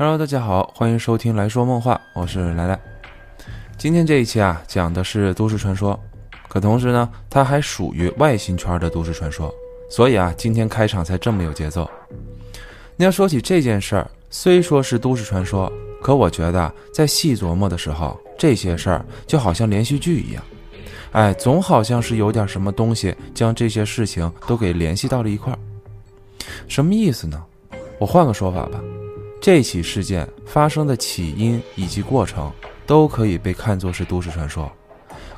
Hello，大家好，欢迎收听来说梦话，我是来来。今天这一期啊，讲的是都市传说，可同时呢，它还属于外星圈的都市传说，所以啊，今天开场才这么有节奏。你要说起这件事儿，虽说是都市传说，可我觉得在细琢磨的时候，这些事儿就好像连续剧一样，哎，总好像是有点什么东西将这些事情都给联系到了一块儿。什么意思呢？我换个说法吧，这起事件发生的起因以及过程都可以被看作是都市传说，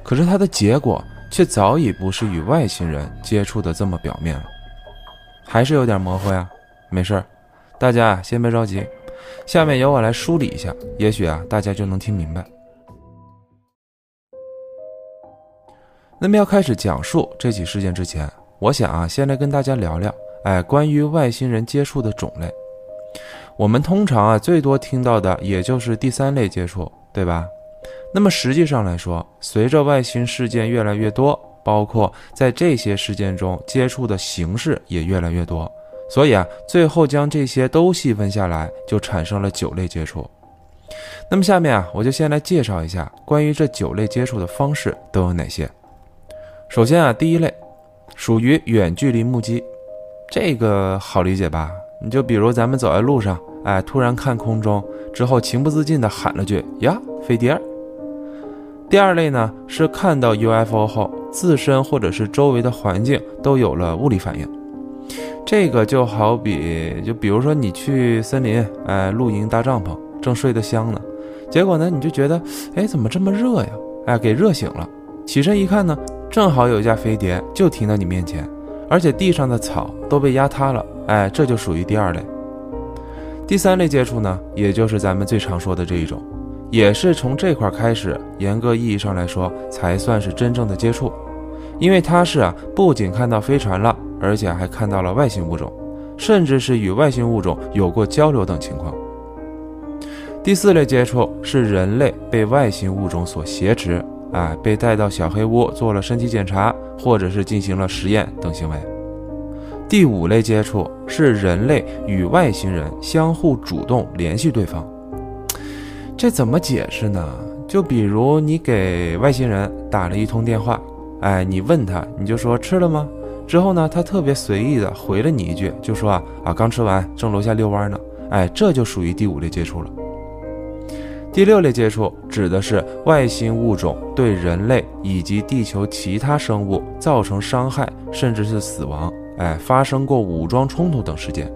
可是它的结果却早已不是与外星人接触的这么表面了，还是有点模糊呀。没事儿，大家啊先别着急，下面由我来梳理一下，也许啊大家就能听明白。那么要开始讲述这起事件之前，我想啊先来跟大家聊聊。哎，关于外星人接触的种类，我们通常啊最多听到的也就是第三类接触，对吧？那么实际上来说，随着外星事件越来越多，包括在这些事件中接触的形式也越来越多，所以啊，最后将这些都细分下来，就产生了九类接触。那么下面啊，我就先来介绍一下关于这九类接触的方式都有哪些。首先啊，第一类属于远距离目击。这个好理解吧？你就比如咱们走在路上，哎，突然看空中之后，情不自禁地喊了句“呀，飞碟”。第二类呢，是看到 UFO 后，自身或者是周围的环境都有了物理反应。这个就好比，就比如说你去森林，哎，露营搭帐篷，正睡得香呢，结果呢，你就觉得，哎，怎么这么热呀？哎，给热醒了，起身一看呢，正好有一架飞碟就停在你面前。而且地上的草都被压塌了，哎，这就属于第二类。第三类接触呢，也就是咱们最常说的这一种，也是从这块开始，严格意义上来说才算是真正的接触，因为它是啊，不仅看到飞船了，而且还看到了外星物种，甚至是与外星物种有过交流等情况。第四类接触是人类被外星物种所挟持。哎，被带到小黑屋做了身体检查，或者是进行了实验等行为。第五类接触是人类与外星人相互主动联系对方。这怎么解释呢？就比如你给外星人打了一通电话，哎，你问他，你就说吃了吗？之后呢，他特别随意的回了你一句，就说啊啊，刚吃完，正楼下遛弯呢。哎，这就属于第五类接触了。第六类接触指的是外星物种对人类以及地球其他生物造成伤害，甚至是死亡，哎，发生过武装冲突等事件。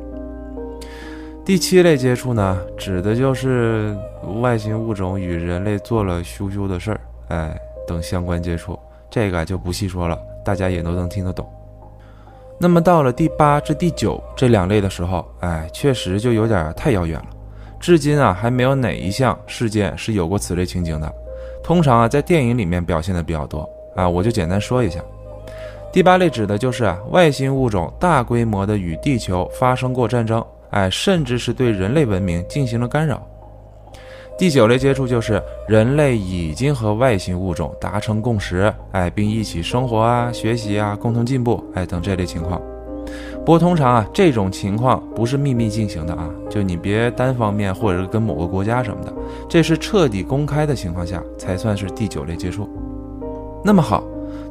第七类接触呢，指的就是外星物种与人类做了羞羞的事儿，哎，等相关接触，这个就不细说了，大家也都能听得懂。那么到了第八至第九这两类的时候，哎，确实就有点太遥远了。至今啊，还没有哪一项事件是有过此类情景的。通常啊，在电影里面表现的比较多啊，我就简单说一下。第八类指的就是啊，外星物种大规模的与地球发生过战争，哎，甚至是对人类文明进行了干扰。第九类接触就是人类已经和外星物种达成共识，哎，并一起生活啊、学习啊、共同进步，哎等这类情况。不过通常啊，这种情况不是秘密进行的啊，就你别单方面或者跟某个国家什么的，这是彻底公开的情况下才算是第九类接触。那么好，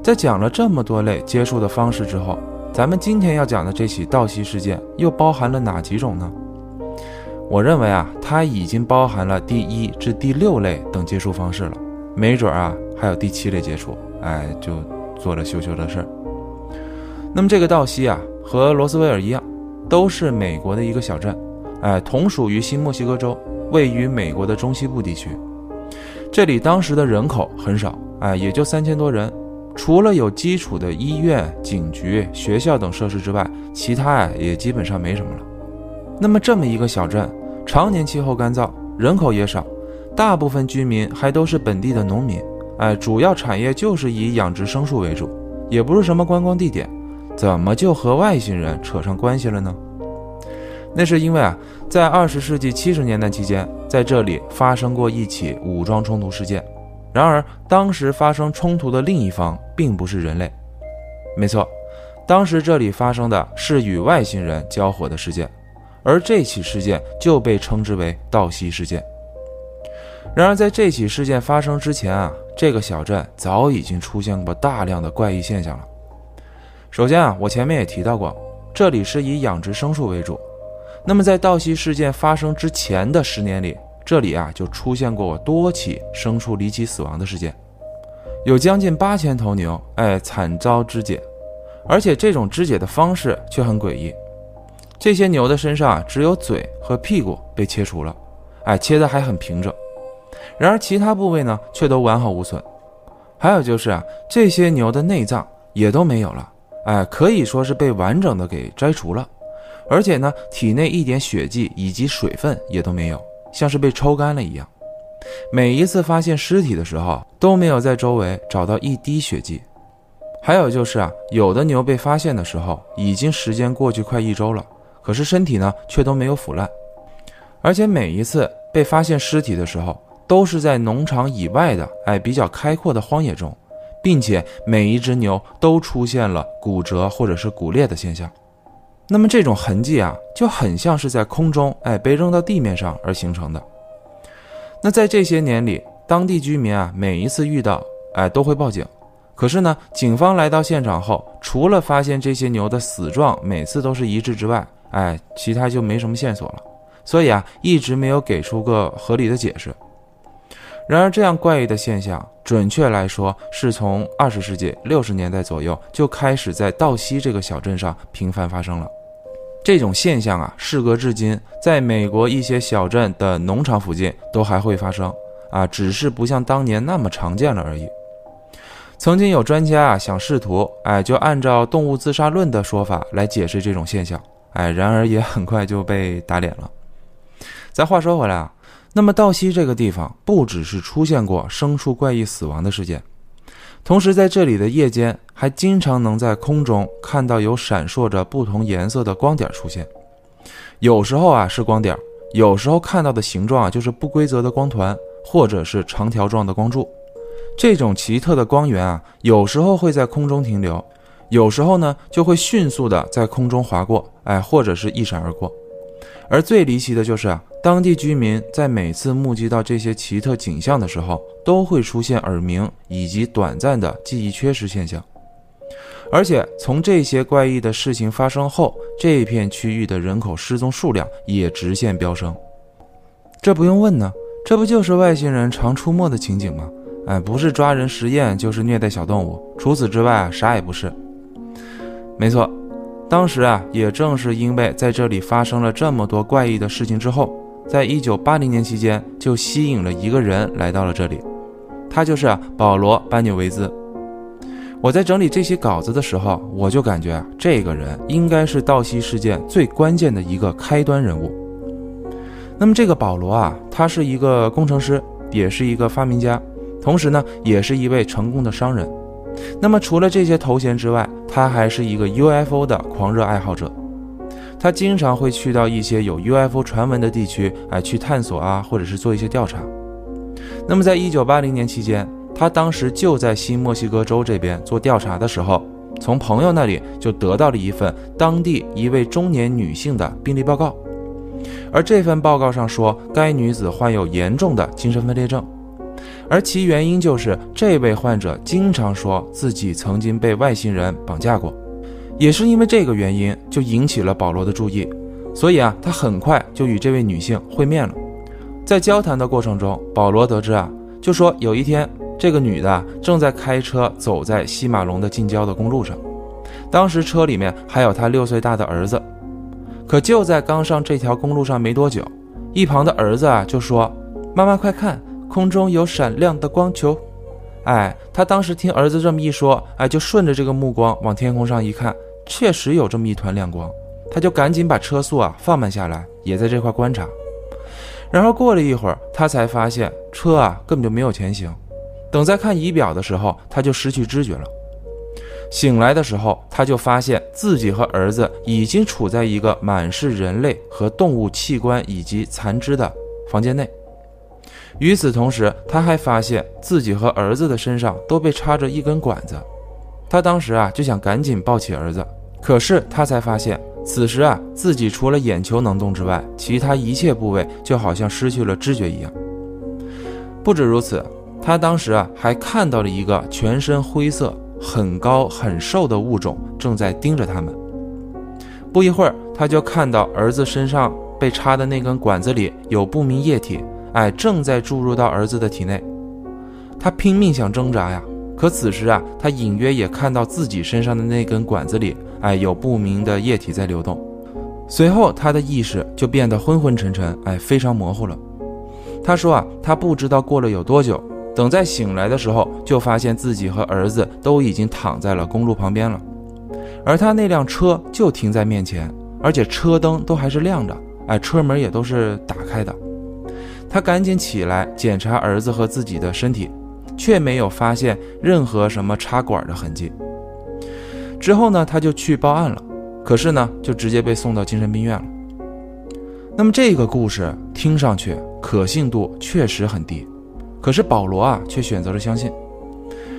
在讲了这么多类接触的方式之后，咱们今天要讲的这起盗袭事件又包含了哪几种呢？我认为啊，它已经包含了第一至第六类等接触方式了，没准啊还有第七类接触，哎，就做了羞羞的事儿。那么这个盗袭啊。和罗斯威尔一样，都是美国的一个小镇，哎，同属于新墨西哥州，位于美国的中西部地区。这里当时的人口很少，哎，也就三千多人，除了有基础的医院、警局、学校等设施之外，其他啊也基本上没什么了。那么这么一个小镇，常年气候干燥，人口也少，大部分居民还都是本地的农民，哎，主要产业就是以养殖牲畜为主，也不是什么观光地点。怎么就和外星人扯上关系了呢？那是因为啊，在二十世纪七十年代期间，在这里发生过一起武装冲突事件。然而，当时发生冲突的另一方并不是人类。没错，当时这里发生的是与外星人交火的事件，而这起事件就被称之为盗溪事件。然而，在这起事件发生之前啊，这个小镇早已经出现过大量的怪异现象了。首先啊，我前面也提到过，这里是以养殖牲畜为主。那么在盗溪事件发生之前的十年里，这里啊就出现过多起牲畜离奇死亡的事件，有将近八千头牛哎惨遭肢解，而且这种肢解的方式却很诡异。这些牛的身上啊只有嘴和屁股被切除了，哎切的还很平整。然而，其他部位呢却都完好无损。还有就是啊，这些牛的内脏也都没有了，哎，可以说是被完整的给摘除了。而且呢，体内一点血迹以及水分也都没有，像是被抽干了一样。每一次发现尸体的时候，都没有在周围找到一滴血迹。还有就是啊，有的牛被发现的时候，已经时间过去快一周了，可是身体呢却都没有腐烂。而且每一次被发现尸体的时候，都是在农场以外的，哎，比较开阔的荒野中，并且每一只牛都出现了骨折或者是骨裂的现象。那么这种痕迹啊，就很像是在空中，哎，被扔到地面上而形成的。那在这些年里，当地居民啊，每一次遇到，哎，都会报警。可是呢，警方来到现场后，除了发现这些牛的死状每次都是一致之外，哎，其他就没什么线索了。所以啊，一直没有给出个合理的解释。然而，这样怪异的现象，准确来说，是从二十世纪六十年代左右就开始在道西这个小镇上频繁发生了。这种现象啊，事隔至今，在美国一些小镇的农场附近都还会发生啊，只是不像当年那么常见了而已。曾经有专家啊，想试图哎，就按照动物自杀论的说法来解释这种现象，哎，然而也很快就被打脸了。再话说回来啊。那么，道西这个地方不只是出现过牲畜怪异死亡的事件，同时在这里的夜间还经常能在空中看到有闪烁着不同颜色的光点出现。有时候啊是光点，有时候看到的形状啊就是不规则的光团，或者是长条状的光柱。这种奇特的光源啊，有时候会在空中停留，有时候呢就会迅速的在空中划过，哎，或者是一闪而过。而最离奇的就是啊，当地居民在每次目击到这些奇特景象的时候，都会出现耳鸣以及短暂的记忆缺失现象。而且从这些怪异的事情发生后，这片区域的人口失踪数量也直线飙升。这不用问呢，这不就是外星人常出没的情景吗？哎，不是抓人实验，就是虐待小动物，除此之外啥也不是。没错。当时啊，也正是因为在这里发生了这么多怪异的事情之后，在一九八零年期间就吸引了一个人来到了这里，他就是保罗·班纽维兹。我在整理这些稿子的时候，我就感觉啊这个人应该是盗溪事件最关键的一个开端人物。那么这个保罗啊，他是一个工程师，也是一个发明家，同时呢，也是一位成功的商人。那么除了这些头衔之外，他还是一个 UFO 的狂热爱好者。他经常会去到一些有 UFO 传闻的地区，哎，去探索啊，或者是做一些调查。那么在1980年期间，他当时就在新墨西哥州这边做调查的时候，从朋友那里就得到了一份当地一位中年女性的病例报告，而这份报告上说，该女子患有严重的精神分裂症。而其原因就是这位患者经常说自己曾经被外星人绑架过，也是因为这个原因，就引起了保罗的注意。所以啊，他很快就与这位女性会面了。在交谈的过程中，保罗得知啊，就说有一天，这个女的正在开车走在西马龙的近郊的公路上，当时车里面还有他六岁大的儿子。可就在刚上这条公路上没多久，一旁的儿子啊就说：“妈妈，快看！”空中有闪亮的光球，哎，他当时听儿子这么一说，哎，就顺着这个目光往天空上一看，确实有这么一团亮光，他就赶紧把车速啊放慢下来，也在这块观察。然后过了一会儿，他才发现车啊根本就没有前行。等再看仪表的时候，他就失去知觉了。醒来的时候，他就发现自己和儿子已经处在一个满是人类和动物器官以及残肢的房间内。与此同时，他还发现自己和儿子的身上都被插着一根管子。他当时啊就想赶紧抱起儿子，可是他才发现此时啊，自己除了眼球能动之外，其他一切部位就好像失去了知觉一样。不止如此，他当时啊还看到了一个全身灰色、很高很瘦的物种正在盯着他们。不一会儿，他就看到儿子身上被插的那根管子里有不明液体，哎，正在注入到儿子的体内。他拼命想挣扎呀，可此时啊，他隐约也看到自己身上的那根管子里。哎，有不明的液体在流动，随后他的意识就变得昏昏沉沉，哎，非常模糊了。他说啊，他不知道过了有多久，等再醒来的时候，就发现自己和儿子都已经躺在了公路旁边了，而他那辆车就停在面前，而且车灯都还是亮着，哎，车门也都是打开的。他赶紧起来检查儿子和自己的身体，却没有发现任何什么插管的痕迹。之后呢，他就去报案了，可是呢，就直接被送到精神病院了。那么这个故事听上去可信度确实很低，可是保罗啊却选择了相信，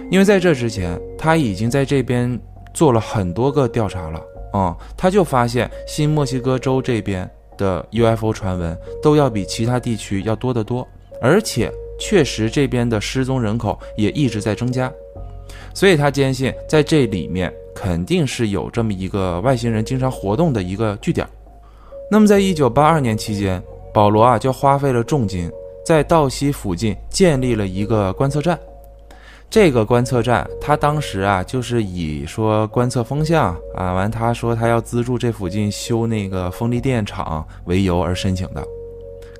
因为在这之前他已经在这边做了很多个调查了啊，他就发现新墨西哥州这边的 UFO 传闻都要比其他地区要多得多，而且确实这边的失踪人口也一直在增加，所以他坚信在这里面。肯定是有这么一个外星人经常活动的一个据点。那么，在一九八二年期间，保罗啊就花费了重金，在道西附近建立了一个观测站。这个观测站，他当时啊就是以说观测风向啊，完他说他要资助这附近修那个风力电厂为由而申请的。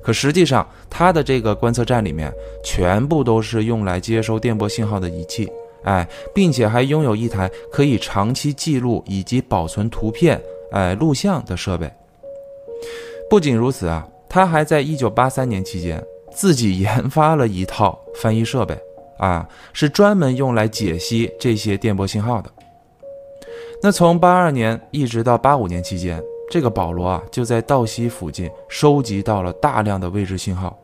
可实际上，他的这个观测站里面全部都是用来接收电波信号的仪器。哎，并且还拥有一台可以长期记录以及保存图片、哎录像的设备。不仅如此啊，他还在1983年期间自己研发了一套翻译设备，啊，是专门用来解析这些电波信号的。那从82年一直到85年期间，这个保罗啊就在道西附近收集到了大量的未知信号，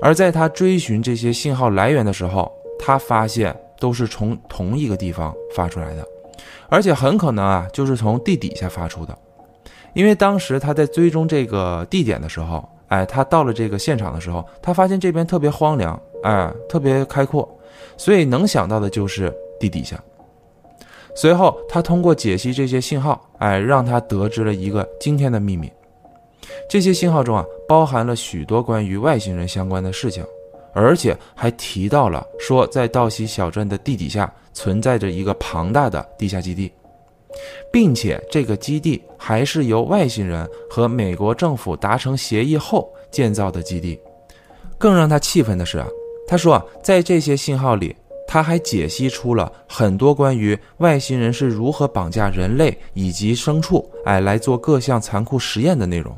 而在他追寻这些信号来源的时候，他发现。都是从同一个地方发出来的，而且很可能啊，就是从地底下发出的。因为当时他在追踪这个地点的时候，哎，他到了这个现场的时候，他发现这边特别荒凉，哎，特别开阔，所以能想到的就是地底下。随后，他通过解析这些信号，哎，让他得知了一个惊天的秘密。这些信号中啊，包含了许多关于外星人相关的事情。而且还提到了说，在道西小镇的地底下存在着一个庞大的地下基地，并且这个基地还是由外星人和美国政府达成协议后建造的基地。更让他气愤的是啊，他说啊，在这些信号里，他还解析出了很多关于外星人是如何绑架人类以及牲畜，哎，来做各项残酷实验的内容。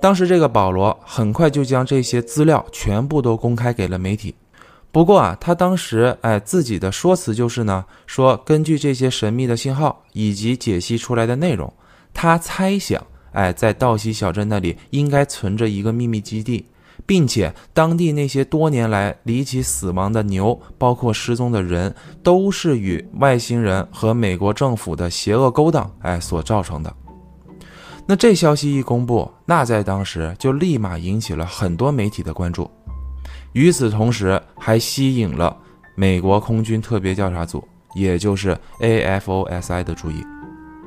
当时这个保罗很快就将这些资料全部都公开给了媒体。不过啊，他当时哎自己的说辞就是呢，说根据这些神秘的信号以及解析出来的内容，他猜想哎在道西小镇那里应该存着一个秘密基地，并且当地那些多年来离奇死亡的牛，包括失踪的人，都是与外星人和美国政府的邪恶勾当哎所造成的。那这消息一公布，那在当时就立马引起了很多媒体的关注，与此同时还吸引了美国空军特别调查组，也就是 AFOSI 的注意。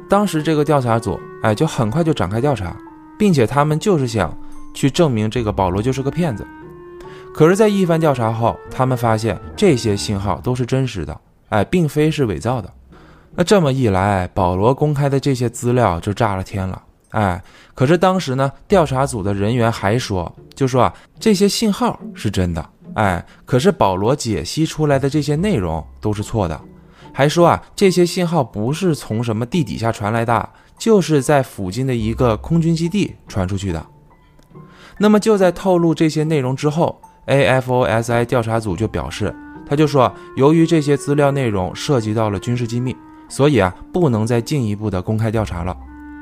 当时这个调查组，哎，就很快就展开调查，并且他们就是想去证明这个保罗就是个骗子。可是，在一番调查后，他们发现这些信号都是真实的，哎，并非是伪造的。那这么一来，保罗公开的这些资料就炸了天了。哎，可是当时呢，调查组的人员还说，就说啊，这些信号是真的。哎，可是保罗解析出来的这些内容都是错的，还说啊，这些信号不是从什么地底下传来的，就是在附近的一个空军基地传出去的。那么就在透露这些内容之后，AFOSI 调查组就表示，他就说，由于这些资料内容涉及到了军事机密，所以啊，不能再进一步的公开调查了。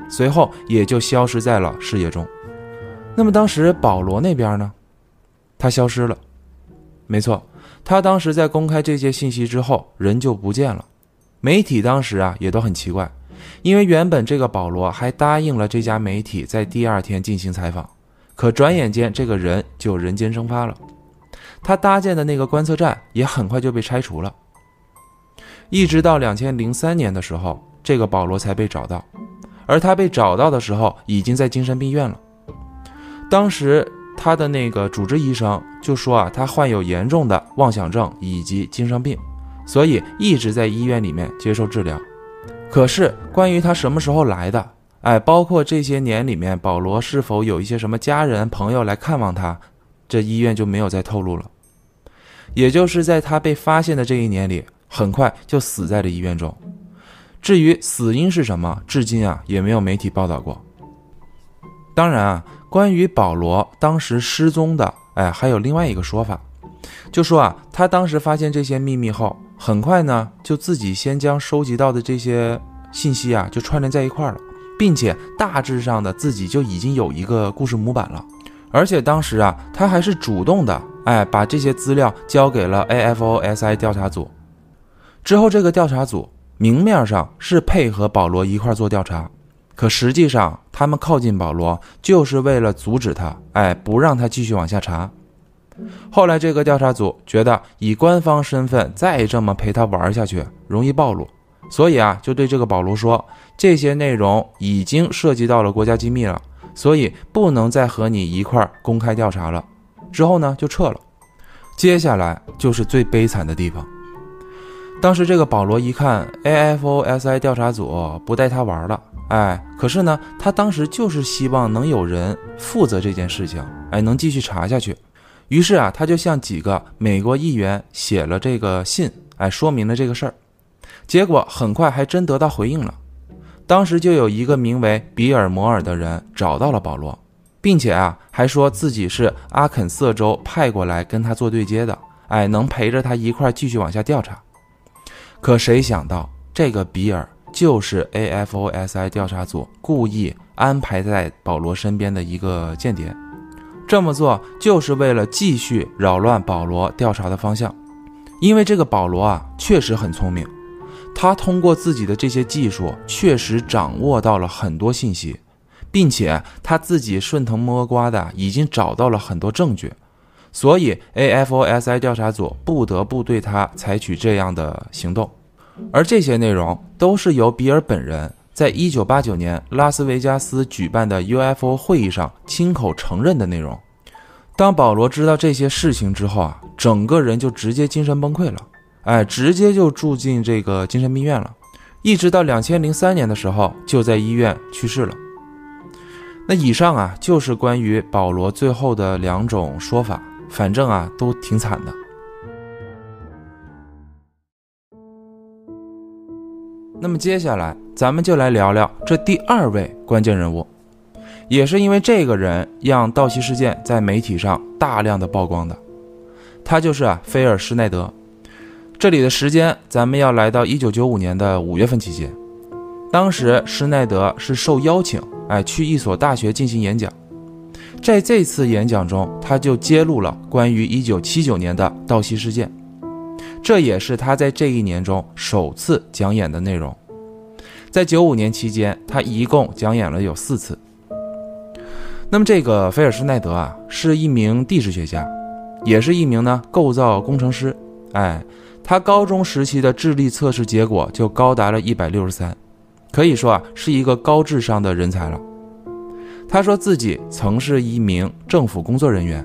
随后也就消失在了视野中。那么当时保罗那边呢？他消失了。没错，他当时在公开这些信息之后，人就不见了。媒体当时啊也都很奇怪，因为原本这个保罗还答应了这家媒体在第二天进行采访，可转眼间这个人就人间蒸发了。他搭建的那个观测站也很快就被拆除了。一直到两千零三年的时候，这个保罗才被找到，而他被找到的时候已经在精神病院了。当时他的那个主治医生就说啊，他患有严重的妄想症以及精神病，所以一直在医院里面接受治疗。可是关于他什么时候来的，哎，包括这些年里面保罗是否有一些什么家人朋友来看望他，这医院就没有再透露了。也就是在他被发现的这一年里，很快就死在了医院中。至于死因是什么，至今啊也没有媒体报道过。当然啊，关于保罗当时失踪的，哎，还有另外一个说法，就说啊，他当时发现这些秘密后，很快呢就自己先将收集到的这些信息啊就串联在一块了，并且大致上的自己就已经有一个故事模板了。而且当时啊，他还是主动的，哎，把这些资料交给了 AFOSI 调查组。之后，这个调查组明面上是配合保罗一块做调查，可实际上他们靠近保罗就是为了阻止他，哎，不让他继续往下查。后来，这个调查组觉得以官方身份再这么陪他玩下去容易暴露，所以啊，就对这个保罗说，这些内容已经涉及到了国家机密了。所以不能再和你一块公开调查了，之后呢就撤了。接下来就是最悲惨的地方。当时这个保罗一看 AFOSI 调查组不带他玩了，哎，可是呢他当时就是希望能有人负责这件事情，哎，能继续查下去。于是啊，他就向几个美国议员写了这个信，哎，说明了这个事儿。结果很快还真得到回应了。当时就有一个名为比尔摩尔的人找到了保罗，并且啊还说自己是阿肯色州派过来跟他做对接的，哎，能陪着他一块继续往下调查。可谁想到这个比尔就是 AFOSI 调查组故意安排在保罗身边的一个间谍，这么做就是为了继续扰乱保罗调查的方向，因为这个保罗啊确实很聪明。他通过自己的这些技术，确实掌握到了很多信息，并且他自己顺藤摸瓜的已经找到了很多证据，所以 AFOSI 调查组不得不对他采取这样的行动。而这些内容都是由比尔本人在一九八九年拉斯维加斯举办的 UFO 会议上亲口承认的内容。当保罗知道这些事情之后啊，整个人就直接精神崩溃了。哎，直接就住进这个精神病院了，一直到两千零三年的时候，就在医院去世了。那以上啊，就是关于保罗最后的两种说法，反正啊，都挺惨的。那么接下来，咱们就来聊聊这第二位关键人物，也是因为这个人让盗窃事件在媒体上大量的曝光的，他就是啊，菲尔施耐德。这里的时间，咱们要来到一九九五年的五月份期间。当时施耐德是受邀请，哎，去一所大学进行演讲。在这次演讲中，他就揭露了关于一九七九年的盗袭事件，这也是他在这一年中首次讲演的内容。在九五年期间，他一共讲演了有四次。那么，这个菲尔施耐德啊，是一名地质学家，也是一名呢构造工程师，哎。他高中时期的智力测试结果就高达了一百六十三，可以说啊是一个高智商的人才了。他说自己曾是一名政府工作人员，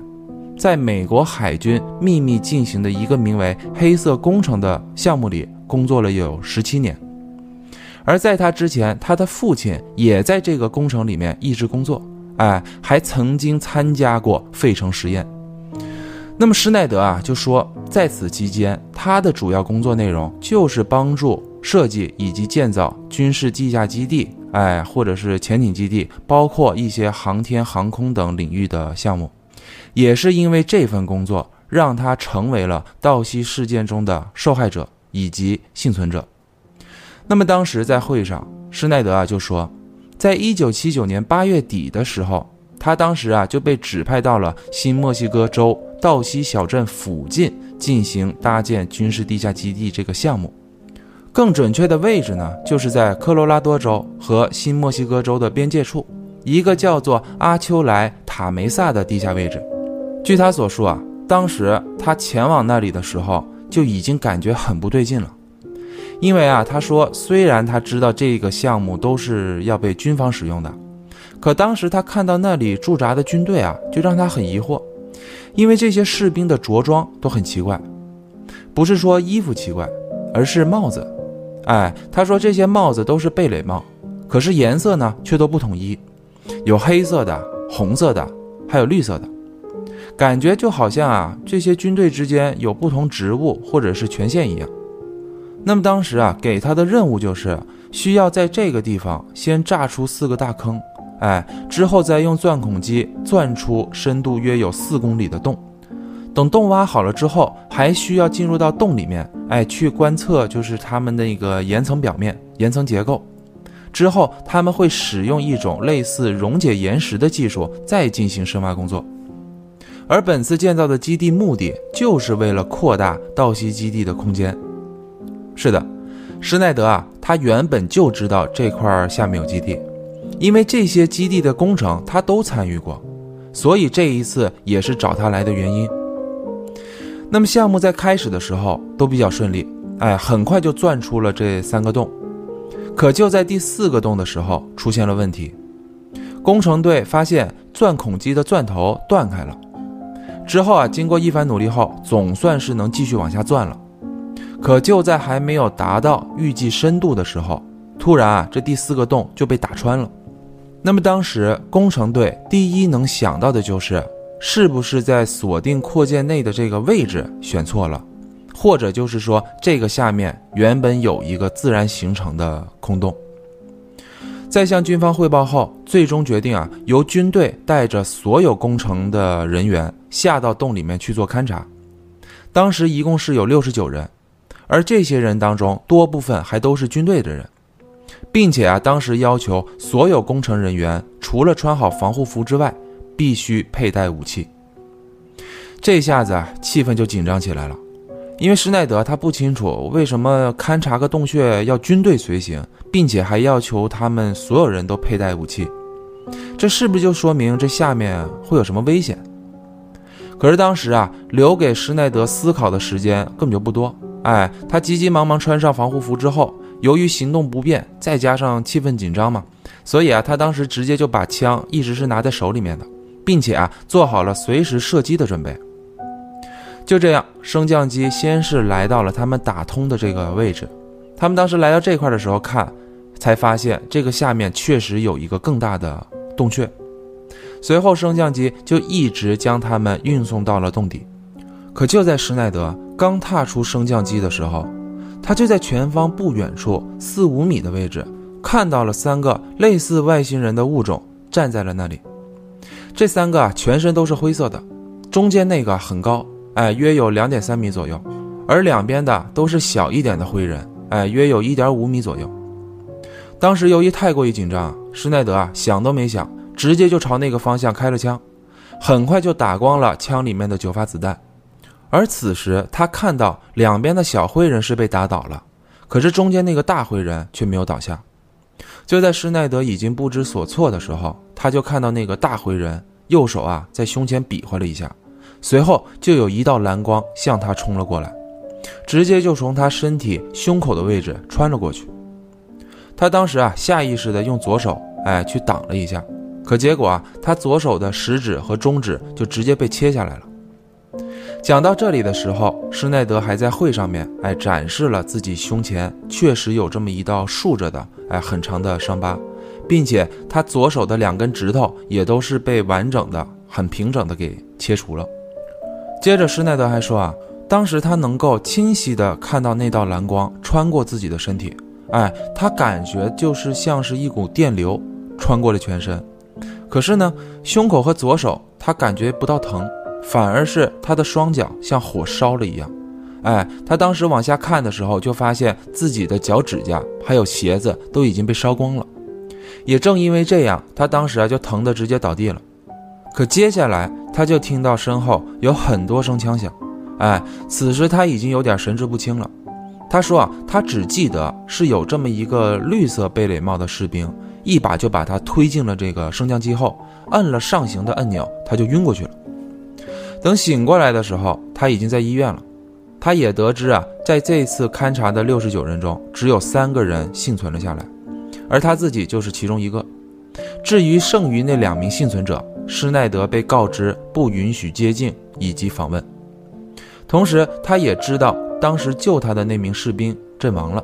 在美国海军秘密进行的一个名为“黑色工程”的项目里工作了有十七年，而在他之前，他的父亲也在这个工程里面一直工作，哎，还曾经参加过费城实验。那么施耐德啊就说，在此期间，他的主要工作内容就是帮助设计以及建造军事地下基地，哎，或者是潜艇基地，包括一些航天航空等领域的项目。也是因为这份工作，让他成为了道西事件中的受害者以及幸存者。那么当时在会上，施耐德啊就说，在一九七九年八月底的时候，他当时啊就被指派到了新墨西哥州。道西小镇附近进行搭建军事地下基地这个项目，更准确的位置呢，就是在科罗拉多州和新墨西哥州的边界处，一个叫做阿丘莱塔梅萨的地下位置。据他所述啊，当时他前往那里的时候就已经感觉很不对劲了，因为啊，他说虽然他知道这个项目都是要被军方使用的，可当时他看到那里驻扎的军队啊，就让他很疑惑，因为这些士兵的着装都很奇怪，不是说衣服奇怪，而是帽子。哎，他说这些帽子都是贝雷帽，可是颜色呢却都不统一，有黑色的、红色的，还有绿色的，感觉就好像啊这些军队之间有不同职务或者是权限一样。那么当时啊给他的任务就是需要在这个地方先炸出四个大坑，哎，之后再用钻孔机钻出深度约有四公里的洞。等洞挖好了之后，还需要进入到洞里面，哎，去观测就是他们的一个岩层表面、岩层结构。之后他们会使用一种类似溶解岩石的技术，再进行深挖工作。而本次建造的基地目的就是为了扩大道西基地的空间。是的，施耐德啊，他原本就知道这块下面有基地，因为这些基地的工程他都参与过，所以这一次也是找他来的原因。那么项目在开始的时候都比较顺利，哎，很快就钻出了这三个洞。可就在第四个洞的时候出现了问题，工程队发现钻孔机的钻头断开了。之后啊，经过一番努力后，总算是能继续往下钻了。可就在还没有达到预计深度的时候，突然啊，这第四个洞就被打穿了。那么当时工程队第一能想到的就是。是不是在锁定扩建内的这个位置选错了，或者就是说这个下面原本有一个自然形成的空洞？在向军方汇报后，最终决定啊，由军队带着所有工程的人员下到洞里面去做勘察。当时一共是有六十九人，而这些人当中多部分还都是军队的人，并且啊，当时要求所有工程人员除了穿好防护服之外。必须佩戴武器。这下子啊，气氛就紧张起来了，因为施耐德他不清楚为什么勘察个洞穴要军队随行，并且还要求他们所有人都佩戴武器，这是不是就说明这下面会有什么危险？可是当时啊，留给施耐德思考的时间根本就不多。哎，他急急忙忙穿上防护服之后，由于行动不便，再加上气氛紧张嘛，所以啊，他当时直接就把枪一直是拿在手里面的。并且啊，做好了随时射击的准备。就这样，升降机先是来到了他们打通的这个位置。他们当时来到这块的时候看，才发现这个下面确实有一个更大的洞穴。随后，升降机就一直将他们运送到了洞底。可就在施耐德刚踏出升降机的时候，他就在前方不远处四五米的位置看到了三个类似外星人的物种站在了那里。这三个，全身都是灰色的，中间那个很高，哎，约有两点三米左右，而两边的都是小一点的灰人，哎，约有一点五米左右。当时由于太过于紧张，施耐德啊想都没想，直接就朝那个方向开了枪，很快就打光了枪里面的九发子弹。而此时他看到两边的小灰人是被打倒了，可是中间那个大灰人却没有倒下。就在施耐德已经不知所措的时候，他就看到那个大灰人。右手啊，在胸前比划了一下，随后就有一道蓝光向他冲了过来，直接就从他身体胸口的位置穿了过去。他当时啊，下意识的用左手哎去挡了一下，可结果啊，他左手的食指和中指就直接被切下来了。讲到这里的时候，施耐德还在会上面哎展示了自己胸前确实有这么一道竖着的哎很长的伤疤。并且他左手的两根指头也都是被完整的、很平整的给切除了。接着施耐德还说啊，当时他能够清晰的看到那道蓝光穿过自己的身体，哎，他感觉就是像是一股电流穿过了全身。可是呢，胸口和左手他感觉不到疼，反而是他的双脚像火烧了一样。哎，他当时往下看的时候，就发现自己的脚趾甲还有鞋子都已经被烧光了。也正因为这样，他当时啊就疼得直接倒地了。可接下来他就听到身后有很多声枪响，哎，此时他已经有点神志不清了。他说啊，他只记得是有这么一个绿色贝雷帽的士兵，一把就把他推进了这个升降机后，按了上行的按钮，他就晕过去了。等醒过来的时候，他已经在医院了。他也得知啊，在这次勘察的六十九人中，只有三个人幸存了下来，而他自己就是其中一个。至于剩余那两名幸存者，施耐德被告知不允许接近以及访问。同时，他也知道当时救他的那名士兵阵亡了。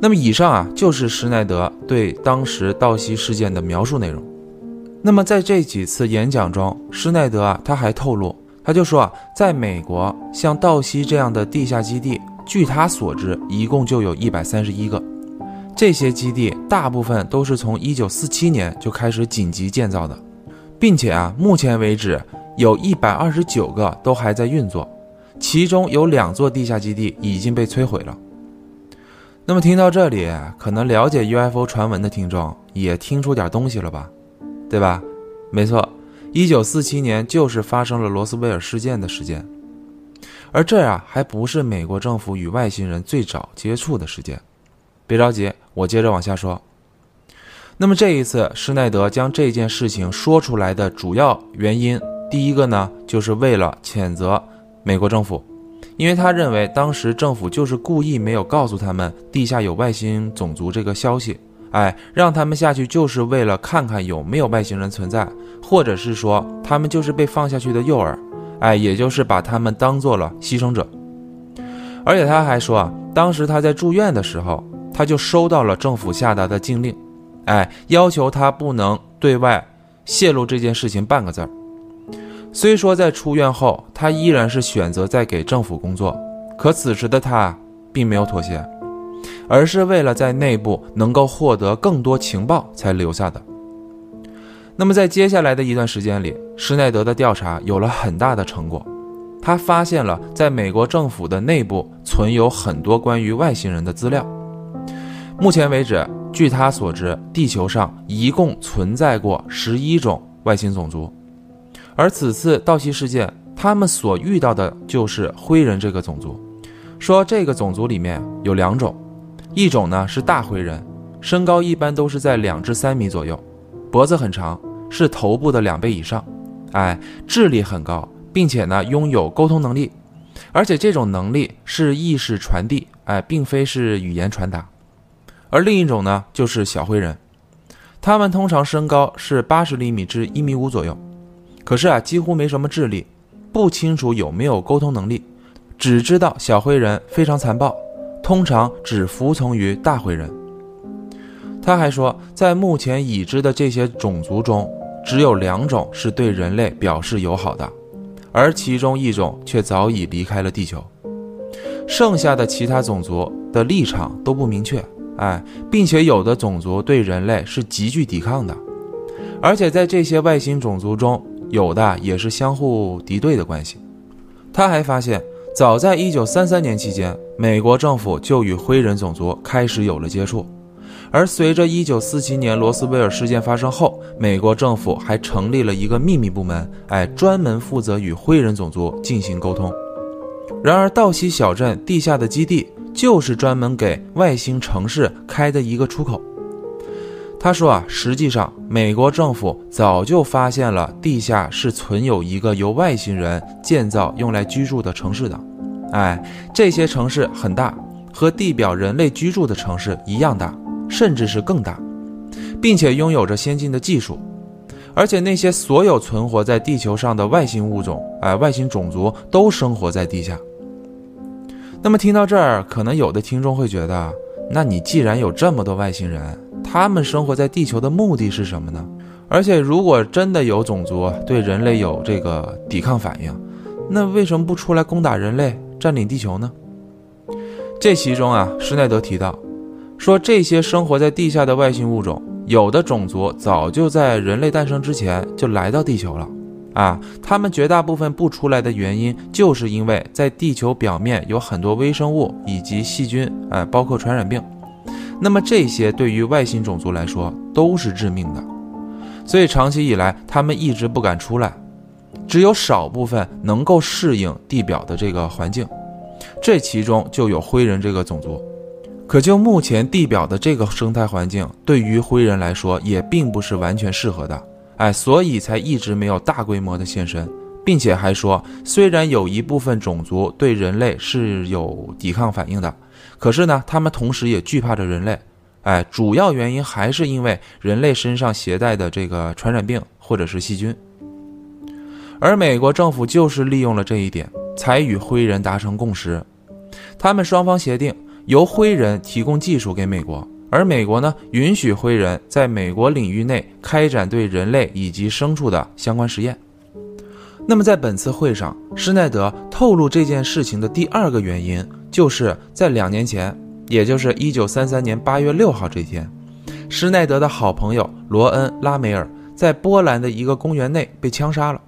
那么，以上啊就是施耐德对当时道西事件的描述内容。那么，在这几次演讲中，施耐德啊他还透露。他就说啊，在美国，像道西这样的地下基地，据他所知，一共就有一百三十一个。这些基地大部分都是从一九四七年就开始紧急建造的，并且啊，目前为止有一百二十九个都还在运作，其中有两座地下基地已经被摧毁了。那么听到这里，可能了解 UFO 传闻的听众也听出点东西了吧？对吧？没错。一九四七年就是发生了罗斯威尔事件的时间，而这啊还不是美国政府与外星人最早接触的时间。别着急，我接着往下说。那么这一次，施耐德将这件事情说出来的主要原因，第一个呢，就是为了谴责美国政府，因为他认为当时政府就是故意没有告诉他们地下有外星种族这个消息。哎，让他们下去就是为了看看有没有外星人存在，或者是说他们就是被放下去的诱饵，哎，也就是把他们当做了牺牲者。而且他还说啊，当时他在住院的时候，他就收到了政府下达的禁令，哎，要求他不能对外泄露这件事情半个字儿。虽说在出院后，他依然是选择在给政府工作，可此时的他并没有妥协。而是为了在内部能够获得更多情报才留下的。那么在接下来的一段时间里，施耐德的调查有了很大的成果，他发现了在美国政府的内部存有很多关于外星人的资料。目前为止，据他所知，地球上一共存在过十一种外星种族，而此次盗袭事件，他们所遇到的就是灰人这个种族。说这个种族里面有两种。一种呢是大灰人，身高一般都是在两至三米左右，脖子很长，是头部的两倍以上，哎，智力很高，并且呢拥有沟通能力，而且这种能力是意识传递，哎，并非是语言传达。而另一种呢就是小灰人，他们通常身高是八十厘米至一米五左右，可是啊几乎没什么智力，不清楚有没有沟通能力，只知道小灰人非常残暴。通常只服从于大灰人。他还说，在目前已知的这些种族中，只有两种是对人类表示友好的，而其中一种却早已离开了地球。剩下的其他种族的立场都不明确，哎，并且有的种族对人类是极具抵抗的，而且在这些外星种族中，有的也是相互敌对的关系。他还发现。早在一九三三年期间，美国政府就与灰人种族开始有了接触，而随着一九四七年罗斯威尔事件发生后，美国政府还成立了一个秘密部门，哎，专门负责与灰人种族进行沟通。然而，道西小镇地下的基地就是专门给外星城市开的一个出口。他说啊，实际上美国政府早就发现了地下是存有一个由外星人建造用来居住的城市的，哎，这些城市很大，和地表人类居住的城市一样大，甚至是更大，并且拥有着先进的技术，而且那些所有存活在地球上的外星物种，哎，外星种族都生活在地下。那么听到这儿，可能有的听众会觉得，那你既然有这么多外星人，他们生活在地球的目的是什么呢？而且，如果真的有种族对人类有这个抵抗反应，那为什么不出来攻打人类，占领地球呢？这其中啊，施耐德提到，说这些生活在地下的外星物种，有的种族早就在人类诞生之前就来到地球了，啊，他们绝大部分不出来的原因，就是因为在地球表面有很多微生物以及细菌，哎，包括传染病。那么这些对于外星种族来说都是致命的，所以长期以来他们一直不敢出来，只有少部分能够适应地表的这个环境，这其中就有灰人这个种族。可就目前地表的这个生态环境，对于灰人来说也并不是完全适合的，哎，所以才一直没有大规模的现身，并且还说，虽然有一部分种族对人类是有抵抗反应的，可是呢，他们同时也惧怕着人类，哎，主要原因还是因为人类身上携带的这个传染病或者是细菌，而美国政府就是利用了这一点，才与灰人达成共识，他们双方协定。由灰人提供技术给美国，而美国呢，允许灰人在美国领域内开展对人类以及牲畜的相关实验。那么，在本次会上，施耐德透露这件事情的第二个原因，就是在两年前，也就是一九三三年八月六号这天，施耐德的好朋友罗恩·拉梅尔在波兰的一个公园内被枪杀了，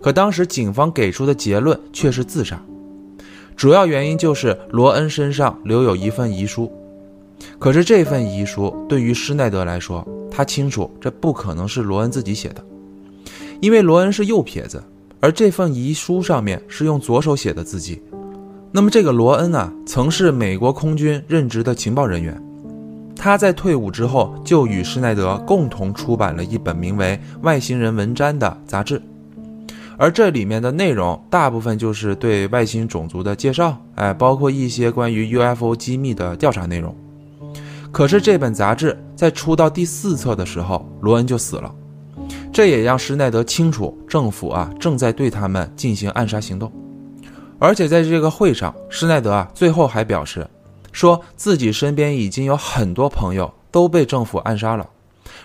可当时警方给出的结论却是自杀。主要原因就是罗恩身上留有一份遗书，可是这份遗书对于施耐德来说，他清楚这不可能是罗恩自己写的，因为罗恩是右撇子，而这份遗书上面是用左手写的字迹。那么这个罗恩呢，曾是美国空军任职的情报人员，他在退伍之后就与施耐德共同出版了一本名为《外星人文摘》的杂志。而这里面的内容大部分就是对外星种族的介绍，哎，包括一些关于 UFO 机密的调查内容。可是这本杂志在出到第四册的时候，罗恩就死了，这也让施耐德清楚政府啊正在对他们进行暗杀行动。而且在这个会上，施耐德啊最后还表示，说自己身边已经有很多朋友都被政府暗杀了，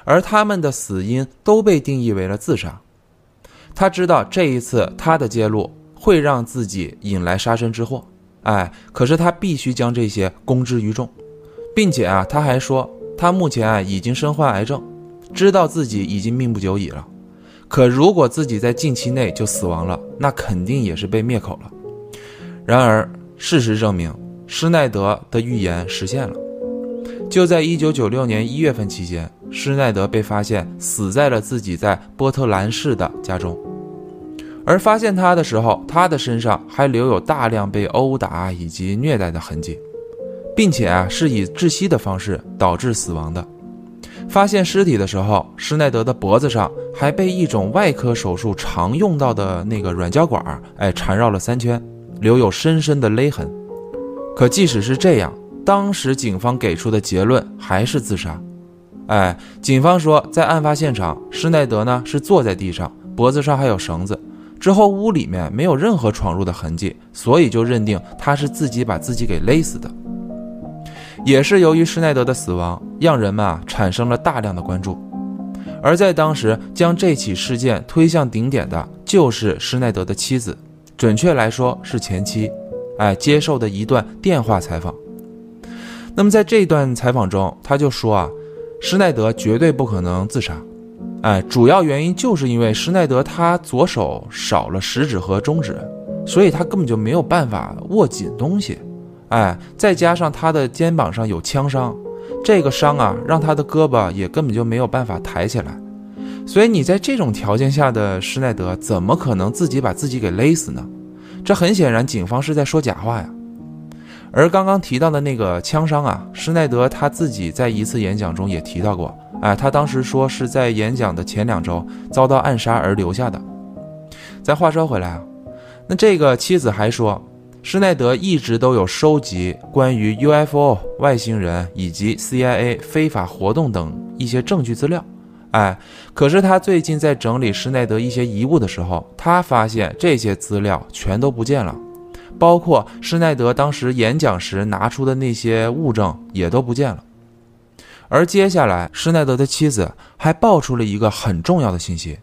而他们的死因都被定义为了自杀。他知道这一次他的揭露会让自己引来杀身之祸，哎，可是他必须将这些公之于众，并且啊，他还说他目前啊已经身患癌症，知道自己已经命不久矣了。可如果自己在近期内就死亡了，那肯定也是被灭口了。然而事实证明，施耐德的预言实现了。就在一九九六年一月份期间，施耐德被发现死在了自己在波特兰市的家中。而发现他的时候，他的身上还留有大量被殴打以及虐待的痕迹，并且啊是以窒息的方式导致死亡的。发现尸体的时候，施耐德的脖子上还被一种外科手术常用到的那个软胶管哎缠绕了三圈，留有深深的勒痕。可即使是这样，当时警方给出的结论还是自杀。哎，警方说在案发现场，施耐德呢是坐在地上，脖子上还有绳子。之后屋里面没有任何闯入的痕迹，所以就认定他是自己把自己给勒死的。也是由于施耐德的死亡，让人们啊产生了大量的关注。而在当时，将这起事件推向顶点的就是施耐德的妻子，准确来说是前妻，哎，接受的一段电话采访。那么在这段采访中，他就说啊，施耐德绝对不可能自杀。哎，主要原因就是因为施耐德他左手少了食指和中指，所以他根本就没有办法握紧东西。哎，再加上他的肩膀上有枪伤，这个伤啊让他的胳膊也根本就没有办法抬起来。所以你在这种条件下的施耐德怎么可能自己把自己给勒死呢？这很显然，警方是在说假话呀。而刚刚提到的那个枪伤啊，施耐德他自己在一次演讲中也提到过。哎，他当时说是在演讲的前两周遭到暗杀而留下的。再话说回来啊，那这个妻子还说，施耐德一直都有收集关于 UFO 外星人以及 CIA 非法活动等一些证据资料。哎，可是他最近在整理施耐德一些遗物的时候，他发现这些资料全都不见了，包括施耐德当时演讲时拿出的那些物证也都不见了。而接下来，施耐德的妻子还爆出了一个很重要的信息。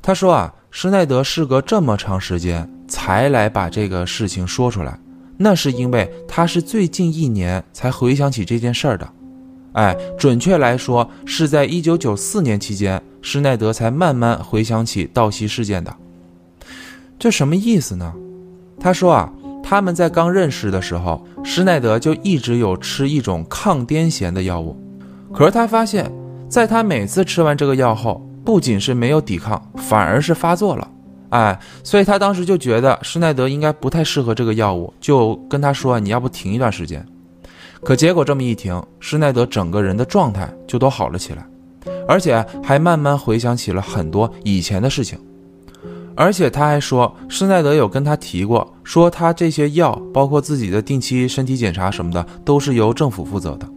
他说：“啊，施耐德事隔这么长时间才来把这个事情说出来，那是因为他是最近一年才回想起这件事儿的。哎，准确来说，是在1994年期间，施耐德才慢慢回想起盗袭事件的。这什么意思呢？他说啊，他们在刚认识的时候，施耐德就一直有吃一种抗癫痫的药物。”可是他发现，在他每次吃完这个药后，不仅是没有抵抗，反而是发作了。哎，所以他当时就觉得施耐德应该不太适合这个药物，就跟他说：“你要不停一段时间。”可结果这么一停，施耐德整个人的状态就都好了起来，而且还慢慢回想起了很多以前的事情。而且他还说，施耐德有跟他提过，说他这些药，包括自己的定期身体检查什么的，都是由政府负责的。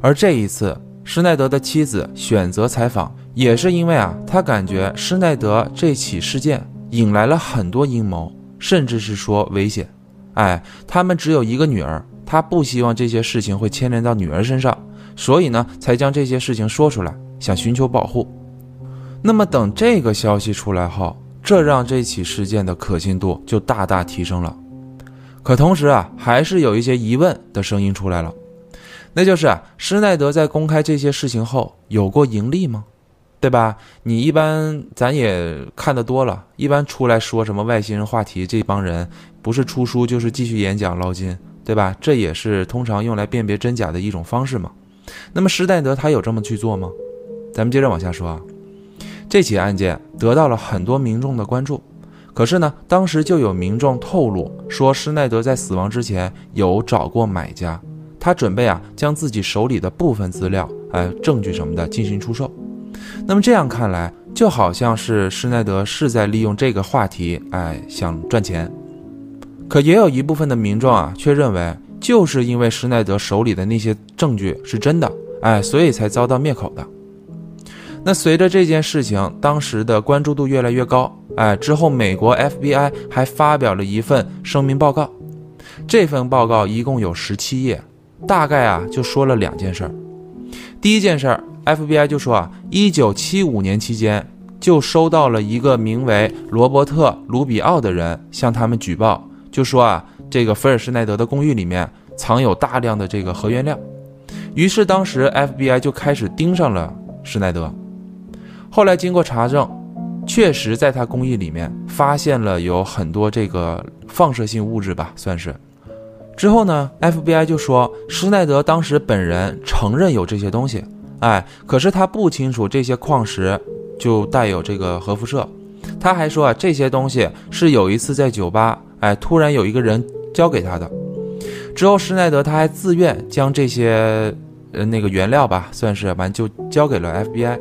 而这一次，施耐德的妻子选择采访，也是因为啊，他感觉施耐德这起事件引来了很多阴谋，甚至是说危险。哎，他们只有一个女儿，他不希望这些事情会牵连到女儿身上，所以呢，才将这些事情说出来，想寻求保护。那么等这个消息出来后，这让这起事件的可信度就大大提升了，可同时啊，还是有一些疑问的声音出来了，那就是，施耐德在公开这些事情后有过盈利吗？对吧？你一般咱也看得多了，一般出来说什么外星人话题，这帮人不是出书就是继续演讲捞金，对吧？这也是通常用来辨别真假的一种方式嘛。那么施耐德他有这么去做吗？咱们接着往下说啊。这起案件得到了很多民众的关注，可是呢，当时就有民众透露说，施耐德在死亡之前有找过买家，他准备啊将自己手里的部分资料、哎证据什么的进行出售。那么这样看来，就好像是施耐德是在利用这个话题，哎想赚钱。可也有一部分的民众啊，却认为就是因为施耐德手里的那些证据是真的，哎，所以才遭到灭口的。那随着这件事情当时的关注度越来越高，哎，之后美国 FBI 还发表了一份声明报告，这份报告一共有十七页，大概啊就说了两件事儿。第一件事儿，FBI 就说啊，一九七五年期间就收到了一个名为罗伯特·卢比奥的人向他们举报，就说啊，这个菲尔施耐德的公寓里面藏有大量的这个核原料，于是当时 FBI 就开始盯上了施耐德。后来经过查证，确实在他公寓里面发现了有很多这个放射性物质吧，算是。之后呢，FBI 就说施耐德当时本人承认有这些东西，哎，可是他不清楚这些矿石就带有这个核辐射。他还说啊，这些东西是有一次在酒吧，哎，突然有一个人交给他的。之后施耐德他还自愿将这些呃那个原料吧，算是完就交给了 FBI。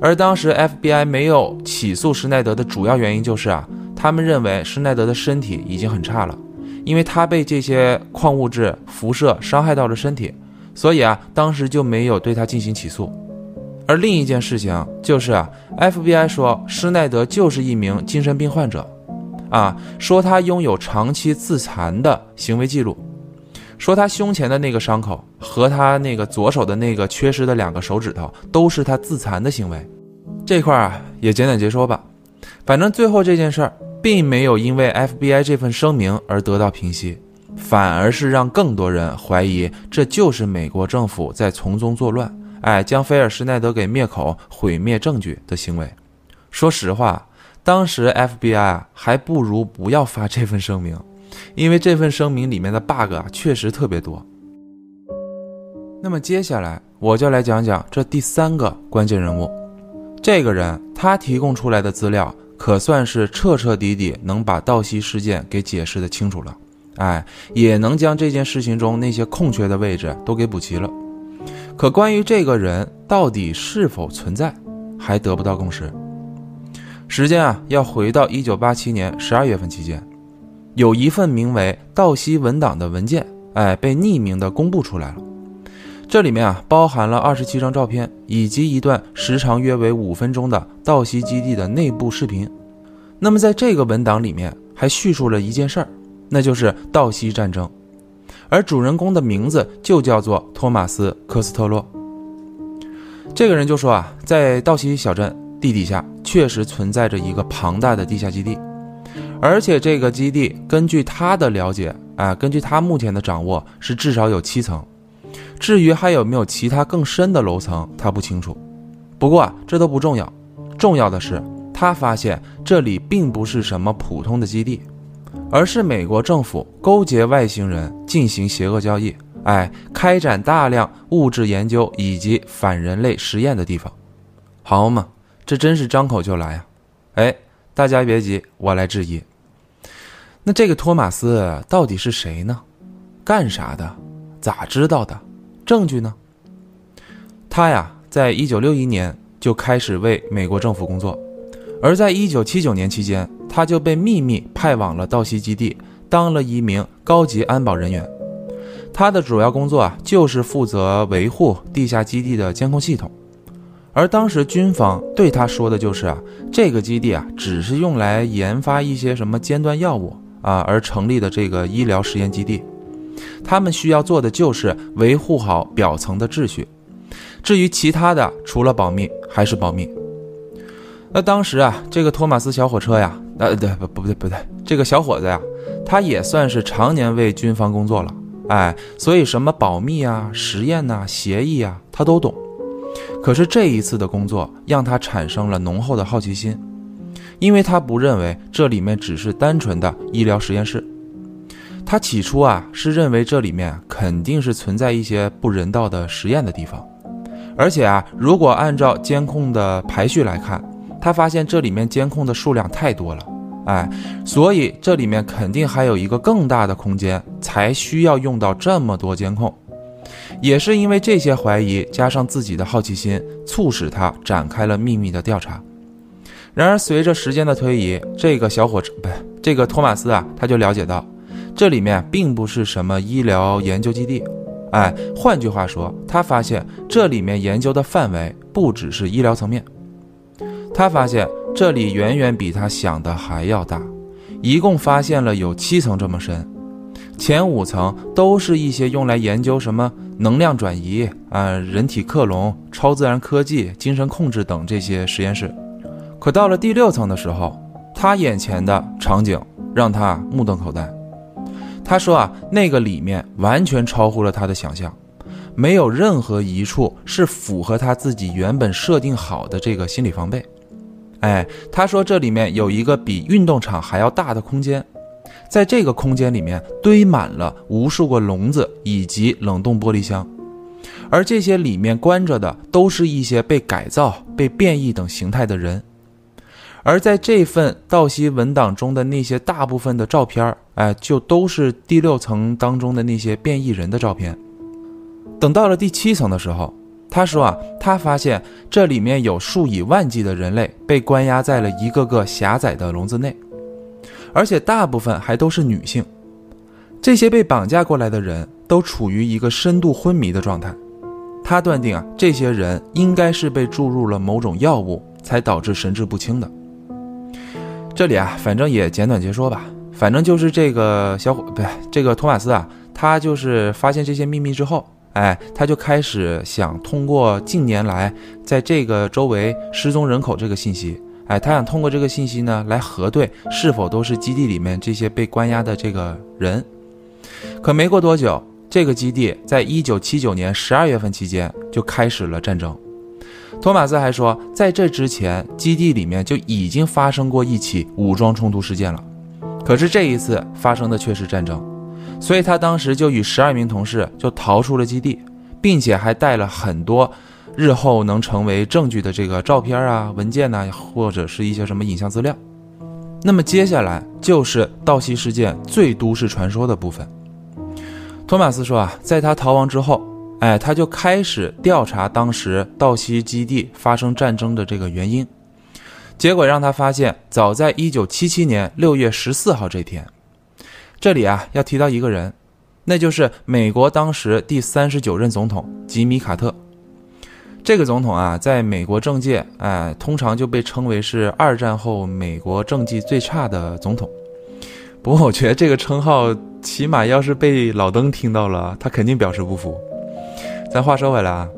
而当时 FBI 没有起诉施耐德的主要原因就是啊，他们认为施耐德的身体已经很差了，因为他被这些矿物质辐射伤害到了身体，所以啊，当时就没有对他进行起诉。而另一件事情就是啊，FBI 说施耐德就是一名精神病患者，啊，说他拥有长期自残的行为记录。说他胸前的那个伤口和他那个左手的那个缺失的两个手指头都是他自残的行为，这块啊也简短截说吧。反正最后这件事儿并没有因为 FBI 这份声明而得到平息，反而是让更多人怀疑这就是美国政府在从中作乱，哎，将菲尔施耐德给灭口、毁灭证据的行为。说实话，当时 FBI 还不如不要发这份声明。因为这份声明里面的 bug，确实特别多。那么接下来我就来讲讲这第三个关键人物，这个人他提供出来的资料可算是彻彻底底能把道西事件给解释的清楚了，哎，也能将这件事情中那些空缺的位置都给补齐了。可关于这个人到底是否存在，还得不到共识。时间啊，要回到一九八七年十二月份期间。有一份名为《道西文档》的文件，哎，被匿名的公布出来了。这里面啊，包含了二十七张照片，以及一段时长约为五分钟的道西基地的内部视频。那么，在这个文档里面，还叙述了一件事儿，那就是道西战争，而主人公的名字就叫做托马斯·科斯特洛。这个人就说啊，在道西小镇地底下确实存在着一个庞大的地下基地。而且这个基地，根据他的了解，啊，根据他目前的掌握，是至少有七层。至于还有没有其他更深的楼层，他不清楚。不过，这都不重要，重要的是他发现这里并不是什么普通的基地，而是美国政府勾结外星人进行邪恶交易，哎，开展大量物质研究以及反人类实验的地方。好嘛，这真是张口就来啊！哎。大家别急，我来质疑。那这个托马斯到底是谁呢？干啥的？咋知道的？证据呢？他呀，在一九六一年就开始为美国政府工作，而在一九七九年期间，他就被秘密派往了道西基地，当了一名高级安保人员。他的主要工作啊，就是负责维护地下基地的监控系统。而当时军方对他说的就是啊，这个基地啊，只是用来研发一些什么尖端药物啊而成立的这个医疗实验基地。他们需要做的就是维护好表层的秩序，至于其他的，除了保密还是保密。那当时啊，这个托马斯小火车呀，呃，对不不对不对，这个小伙子呀，他也算是常年为军方工作了，哎，所以什么保密啊、实验呐、协议啊，他都懂。可是这一次的工作让他产生了浓厚的好奇心，因为他不认为这里面只是单纯的医疗实验室。他起初啊是认为这里面肯定是存在一些不人道的实验的地方，而且啊，如果按照监控的排序来看，他发现这里面监控的数量太多了，哎，所以这里面肯定还有一个更大的空间，才需要用到这么多监控。也是因为这些怀疑加上自己的好奇心，促使他展开了秘密的调查。然而随着时间的推移，这个小伙子不，这个托马斯啊，他就了解到。这里面并不是什么医疗研究基地，哎，换句话说，他发现这里面研究的范围不只是医疗层面。他发现这里远远比他想的还要大，一共发现了有七层这么深，前五层都是一些用来研究什么能量转移啊、人体克隆、超自然科技、精神控制等这些实验室。可到了第六层的时候，他眼前的场景让他目瞪口呆。他说啊，那个里面完全超乎了他的想象，没有任何一处是符合他自己原本设定好的这个心理防备。哎，他说这里面有一个比运动场还要大的空间，在这个空间里面堆满了无数个笼子以及冷冻玻璃箱，而这些里面关着的都是一些被改造、被变异等形态的人。而在这份道西文档中的那些大部分的照片哎，就都是第六层当中的那些变异人的照片。等到了第七层的时候，他说啊，他发现这里面有数以万计的人类被关押在了一个个狭窄的笼子内，而且大部分还都是女性。这些被绑架过来的人都处于一个深度昏迷的状态。他断定啊，这些人应该是被注入了某种药物，才导致神志不清的。这里啊，反正也简短截说吧。反正就是这个小伙，不对，这个托马斯啊，他就是发现这些秘密之后，哎，他就开始想通过近年来在这个周围失踪人口这个信息，哎，他想通过这个信息呢来核对是否都是基地里面这些被关押的这个人。可没过多久，这个基地在一九七九年十二月份期间就开始了战争。托马斯还说，在这之前，基地里面就已经发生过一起武装冲突事件了，可是这一次发生的却是战争，所以他当时就与十二名同事就逃出了基地，并且还带了很多日后能成为证据的这个照片啊、文件呐，或者是一些什么影像资料。那么接下来就是盗袭事件最都市传说的部分。托马斯说啊，在他逃亡之后。哎，他就开始调查当时道西基地发生战争的这个原因，结果让他发现，早在一九七七年六月十四号这天，这里啊要提到一个人，那就是美国当时第三十九任总统吉米卡特。这个总统啊，在美国政界，哎，通常就被称为是二战后美国政绩最差的总统。不过，我觉得这个称号，起码要是被老登听到了，他肯定表示不服。咱话说回来啊，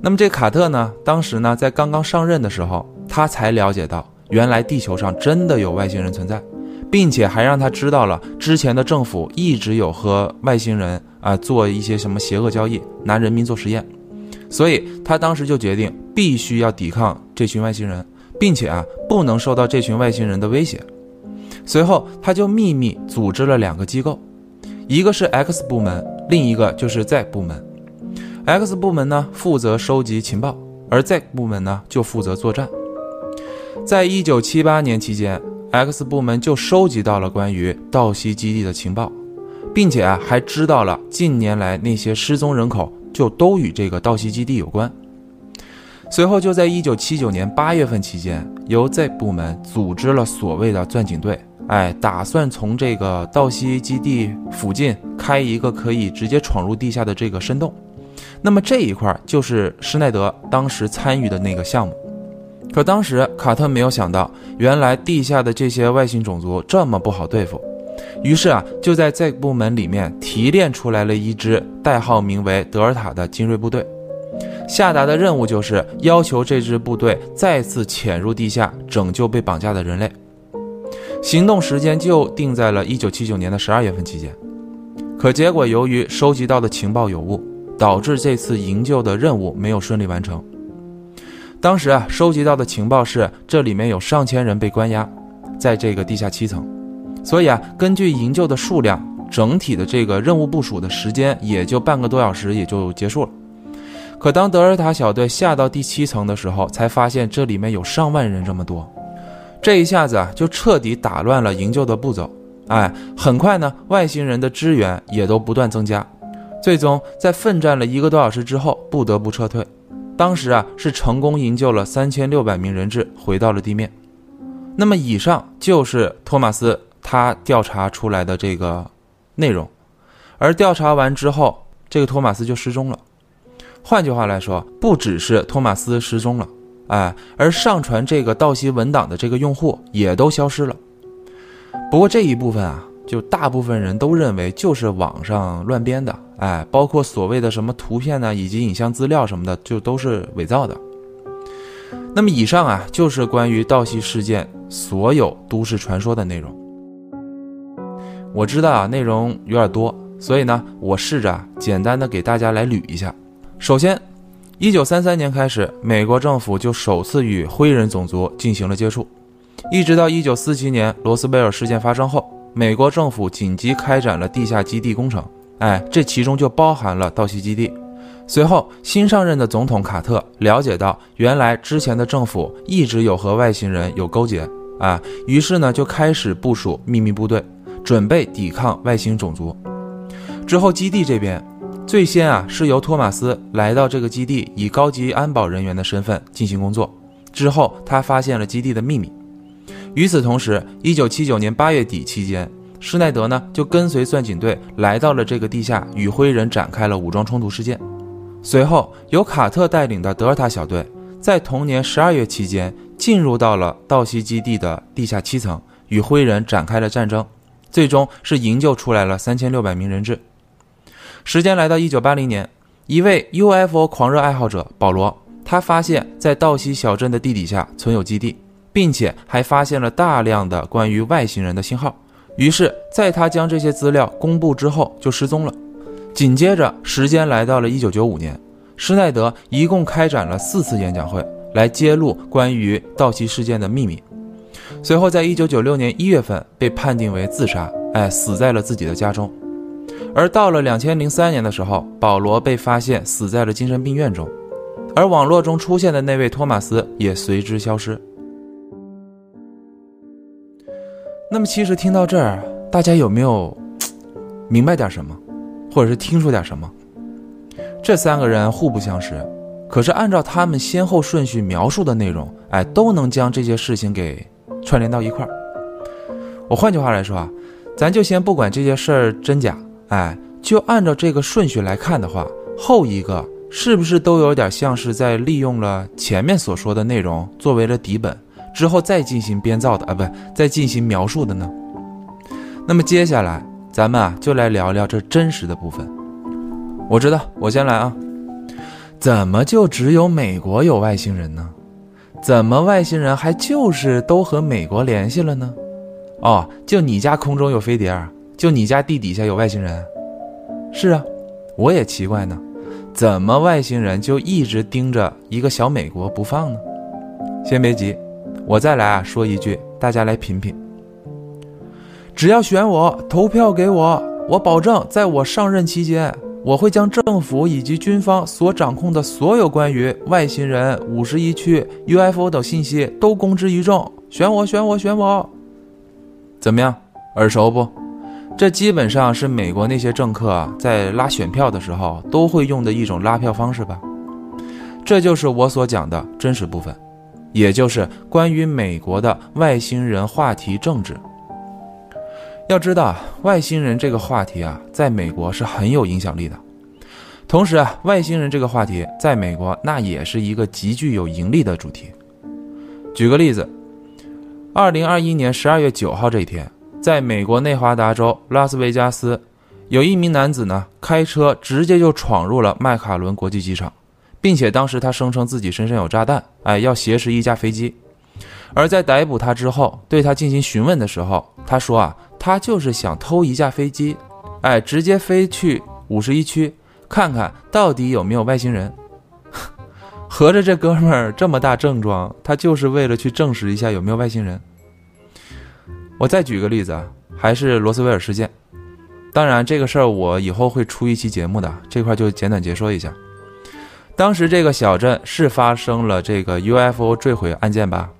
那么这卡特呢，当时呢在刚刚上任的时候，他才了解到原来地球上真的有外星人存在，并且还让他知道了之前的政府一直有和外星人啊做一些什么邪恶交易，拿人民做实验，所以他当时就决定必须要抵抗这群外星人，并且啊不能受到这群外星人的威胁。随后他就秘密组织了两个机构，一个是 X 部门，另一个就是 Z 部门。X 部门呢负责收集情报，而 Z 部门呢就负责作战。在一九七八年期间 X 部门就收集到了关于道西基地的情报，并且啊还知道了近年来那些失踪人口就都与这个道西基地有关。随后就在1979年8月份期间，由 Z 部门组织了所谓的钻井队，哎，打算从这个道西基地附近开一个可以直接闯入地下的这个深洞。那么这一块就是施耐德当时参与的那个项目。可当时卡特没有想到，原来地下的这些外星种族这么不好对付，于是啊，就在这部门里面提炼出来了一支代号名为德尔塔的精锐部队，下达的任务就是要求这支部队再次潜入地下，拯救被绑架的人类。行动时间就定在了一九七九年的十二月份期间。可结果由于收集到的情报有误，导致这次营救的任务没有顺利完成。当时啊，收集到的情报是这里面有上千人被关押在这个地下七层，所以啊，根据营救的数量，整体的这个任务部署的时间也就半个多小时也就结束了。可当德尔塔小队下到第七层的时候，才发现这里面有上万人这么多，这一下子啊，就彻底打乱了营救的步骤。哎，很快呢，外星人的支援也都不断增加，最终在奋战了一个多小时之后，不得不撤退。当时啊，是成功营救了三千六百名人质回到了地面。那么以上就是托马斯他调查出来的这个内容，而调查完之后，这个托马斯就失踪了。换句话来说，不只是托马斯失踪了，哎，而上传这个道西文档的这个用户也都消失了。不过这一部分啊。就大部分人都认为就是网上乱编的，哎，包括所谓的什么图片呢，以及影像资料什么的，就都是伪造的。那么以上啊，就是关于盗溪事件所有都市传说的内容。我知道啊，内容有点多，所以呢，我试着简单的给大家来捋一下。首先，一九三三年开始，美国政府就首次与灰人种族进行了接触，一直到一九四七年罗斯贝尔事件发生后。美国政府紧急开展了地下基地工程，哎，这其中就包含了道西基地。随后，新上任的总统卡特了解到，原来之前的政府一直有和外星人有勾结，啊，于是呢就开始部署秘密部队，准备抵抗外星种族。之后，基地这边最先啊是由托马斯来到这个基地，以高级安保人员的身份进行工作。之后，他发现了基地的秘密。与此同时，一九七九年八月底期间，施耐德呢就跟随钻井队来到了这个地下，与灰人展开了武装冲突事件。随后，由卡特带领的德尔塔小队在同年十二月期间进入到了道西基地的地下七层，与灰人展开了战争，最终是营救出来了三千六百名人质。时间来到一九八零年，一位 UFO 狂热爱好者保罗，他发现，在道西小镇的地底下存有基地。并且还发现了大量的关于外星人的信号，于是，在他将这些资料公布之后，就失踪了。紧接着，时间来到了一九九五年，施耐德一共开展了四次演讲会，来揭露关于道奇事件的秘密。随后，在一九九六年一月份被判定为自杀，哎，死在了自己的家中。而到了两千零三年的时候，保罗被发现死在了精神病院中，而网络中出现的那位托马斯也随之消失。那么，其实听到这儿，大家有没有 明白点什么，或者是听出点什么？这三个人互不相识，可是按照他们先后顺序描述的内容，哎，都能将这些事情给串联到一块儿。我换句话来说啊，咱就先不管这些事儿真假，哎，就按照这个顺序来看的话，后一个是不是都有点像是在利用了前面所说的内容作为了底本？之后再进行编造的啊，不，再进行描述的呢？那么接下来咱们啊就来聊聊这真实的部分。我知道，我先来啊。怎么就只有美国有外星人呢？怎么外星人还就是都和美国联系了呢？哦，就你家空中有飞碟，就你家地底下有外星人？是啊，我也奇怪呢，怎么外星人就一直盯着一个小美国不放呢？先别急。我再来啊，说一句，大家来品品。只要选我，投票给我，我保证，在我上任期间，我会将政府以及军方所掌控的所有关于外星人、五十一区、UFO 等信息都公之于众。选我，选我，选我！怎么样，耳熟不？这基本上是美国那些政客啊，在拉选票的时候都会用的一种拉票方式吧？这就是我所讲的真实部分，也就是关于美国的外星人话题政治。要知道，外星人这个话题啊，在美国是很有影响力的。同时啊，外星人这个话题在美国那也是一个极具有盈利的主题。举个例子，二零二一年十二月九号这一天，在美国内华达州拉斯维加斯，有一名男子呢开车直接就闯入了麦卡伦国际机场，并且当时他声称自己身上有炸弹，哎，要挟持一架飞机。而在逮捕他之后，对他进行询问的时候，他说啊，他就是想偷一架飞机，哎，直接飞去五十一区。看看到底有没有外星人？合着这哥们儿这么大症状，他就是为了去证实一下有没有外星人。我再举个例子啊，还是罗斯威尔事件。当然，这个事儿我以后会出一期节目的，这块就简短解说一下。当时这个小镇是发生了这个 UFO 坠毁案件吧？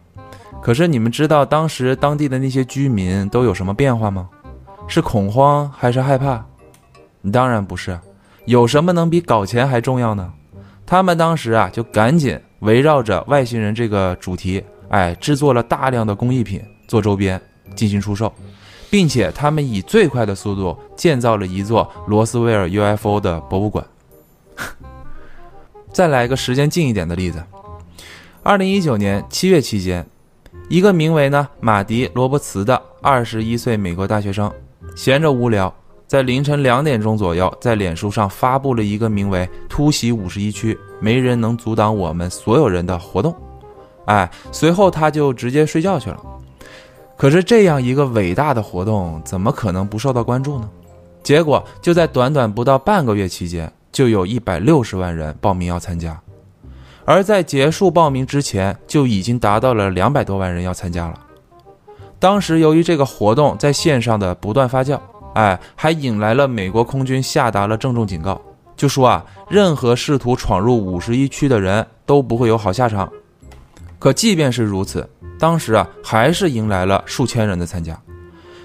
可是你们知道当时当地的那些居民都有什么变化吗？是恐慌还是害怕？当然不是。有什么能比搞钱还重要呢？他们当时啊，就赶紧围绕着外星人这个主题，哎，制作了大量的工艺品做周边进行出售，并且他们以最快的速度建造了一座罗斯威尔 UFO 的博物馆。再来一个时间近一点的例子，二零一九年七月期间，一个名为呢马迪罗伯茨的二十一岁美国大学生，闲着无聊。在凌晨两点钟左右，在脸书上发布了一个名为“突袭五十一区，没人能阻挡我们所有人”的活动。哎，随后他就直接睡觉去了。可是这样一个伟大的活动，怎么可能不受到关注呢？结果就在短短不到半个月期间，就有一百六十万人报名要参加，而在结束报名之前，就已经达到了两百多万人要参加了。当时由于这个活动在线上的不断发酵。哎，还引来了美国空军下达了郑重警告，就说啊，任何试图闯入五十一区的人都不会有好下场。可即便是如此，当时啊，还是迎来了数千人的参加。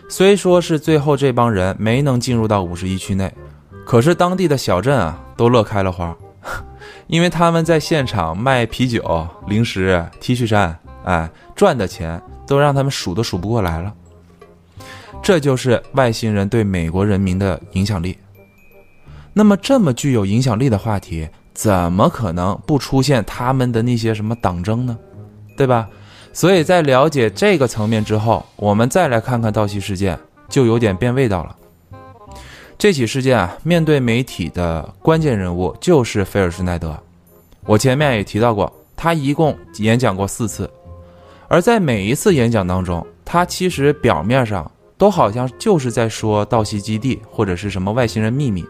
虽说是最后这帮人没能进入到五十一区内，可是当地的小镇啊，都乐开了花，因为他们在现场卖啤酒、零食、T 恤衫，哎，赚的钱都让他们数都数不过来了。这就是外星人对美国人民的影响力。那么，这么具有影响力的话题，怎么可能不出现他们的那些什么党争呢？对吧？所以在了解这个层面之后，我们再来看看道奇事件，就有点变味道了。这起事件啊，面对媒体的关键人物就是菲尔施奈德。我前面也提到过，他一共演讲过四次，而在每一次演讲当中，他其实表面上。都好像就是在说盗袭基地或者是什么外星人秘密，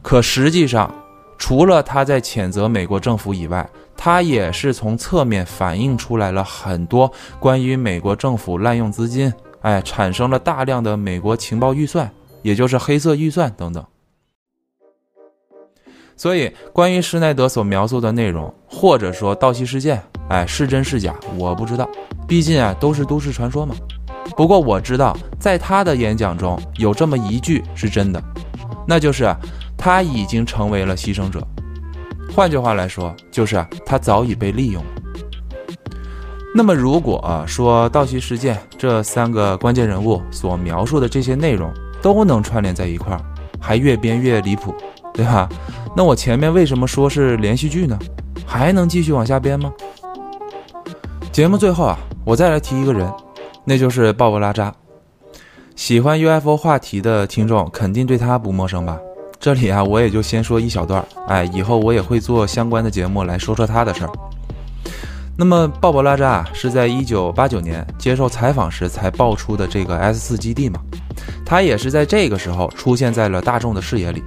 可实际上，除了他在谴责美国政府以外，他也是从侧面反映出来了很多关于美国政府滥用资金，哎，产生了大量的美国情报预算，也就是黑色预算等等。所以，关于施耐德所描述的内容，或者说盗袭事件，哎，是真是假，我不知道，毕竟啊，都是都市传说嘛。不过我知道，在他的演讲中有这么一句是真的，那就是他已经成为了牺牲者。换句话来说，就是他早已被利用。那么，如果说盗袭事件这三个关键人物所描述的这些内容都能串联在一块儿，还越编越离谱，对吧？那我前面为什么说是连续剧呢？还能继续往下编吗？节目最后啊，我再来提一个人。那就是鲍勃拉扎，喜欢 UFO 话题的听众肯定对他不陌生吧？这里啊，我也就先说一小段哎，以后我也会做相关的节目来说说他的事儿。那么，鲍勃拉扎是在一九八九年接受采访时才爆出的这个 S 四基地嘛？他也是在这个时候出现在了大众的视野里。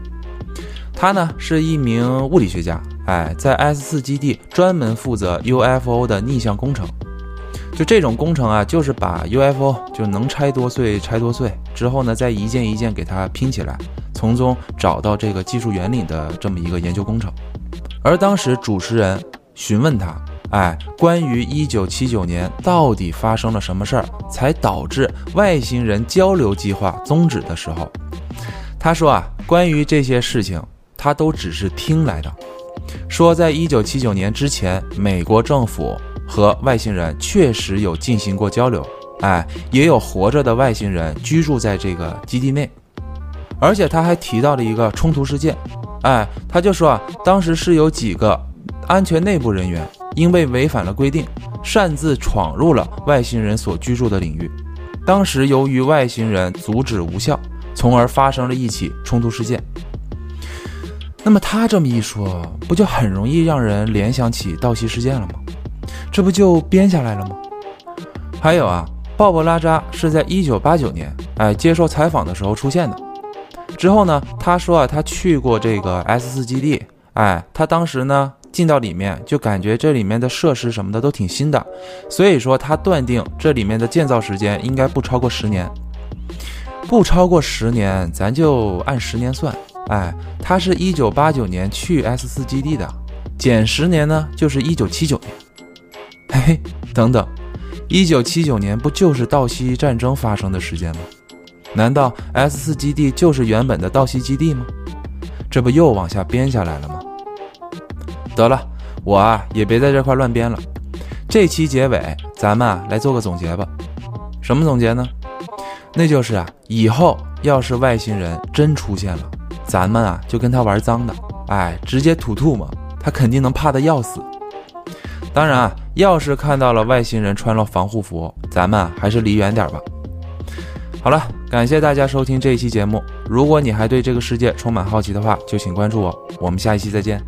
他呢是一名物理学家，哎，在 S 四基地专门负责 UFO 的逆向工程。就这种工程啊，就是把 UFO 就能拆多碎拆多碎之后呢，再一件一件给它拼起来，从中找到这个技术原理的这么一个研究工程。而当时主持人询问他，哎，关于一九七九年到底发生了什么事儿，才导致外星人交流计划终止的时候，他说啊，关于这些事情，他都只是听来的。说在一九七九年之前，美国政府和外星人确实有进行过交流，哎，也有活着的外星人居住在这个基地内，而且他还提到了一个冲突事件，哎，他就说啊，当时是有几个安全内部人员。因为违反了规定，擅自闯入了外星人所居住的领域。当时由于外星人阻止无效，从而发生了一起冲突事件。那么他这么一说，不就很容易让人联想起盗袭事件了吗？这不就编下来了吗？还有啊，鲍勃拉扎是在一九八九年哎接受采访的时候出现的。之后呢，他说啊，他去过这个 S 四基地，哎，他当时呢。进到里面就感觉这里面的设施什么的都挺新的，所以说他断定这里面的建造时间应该不超过十年，不超过十年，咱就按十年算。哎，他是一九八九年去 S 四基地的，减十年呢就是一九七九年。嘿嘿，等等，一九七九年不就是道西战争发生的时间吗？难道 S 四基地就是原本的道西基地吗？这不又往下编下来了吗？得了，我啊也别在这块乱编了。这期结尾，咱们啊来做个总结吧。什么总结呢？那就是啊，以后要是外星人真出现了，咱们啊就跟他玩脏的，哎，直接吐吐沫，他肯定能怕的要死。当然啊，要是看到了外星人穿了防护服，咱们啊还是离远点吧。好了，感谢大家收听这一期节目。如果你还对这个世界充满好奇的话，就请关注我。我们下一期再见。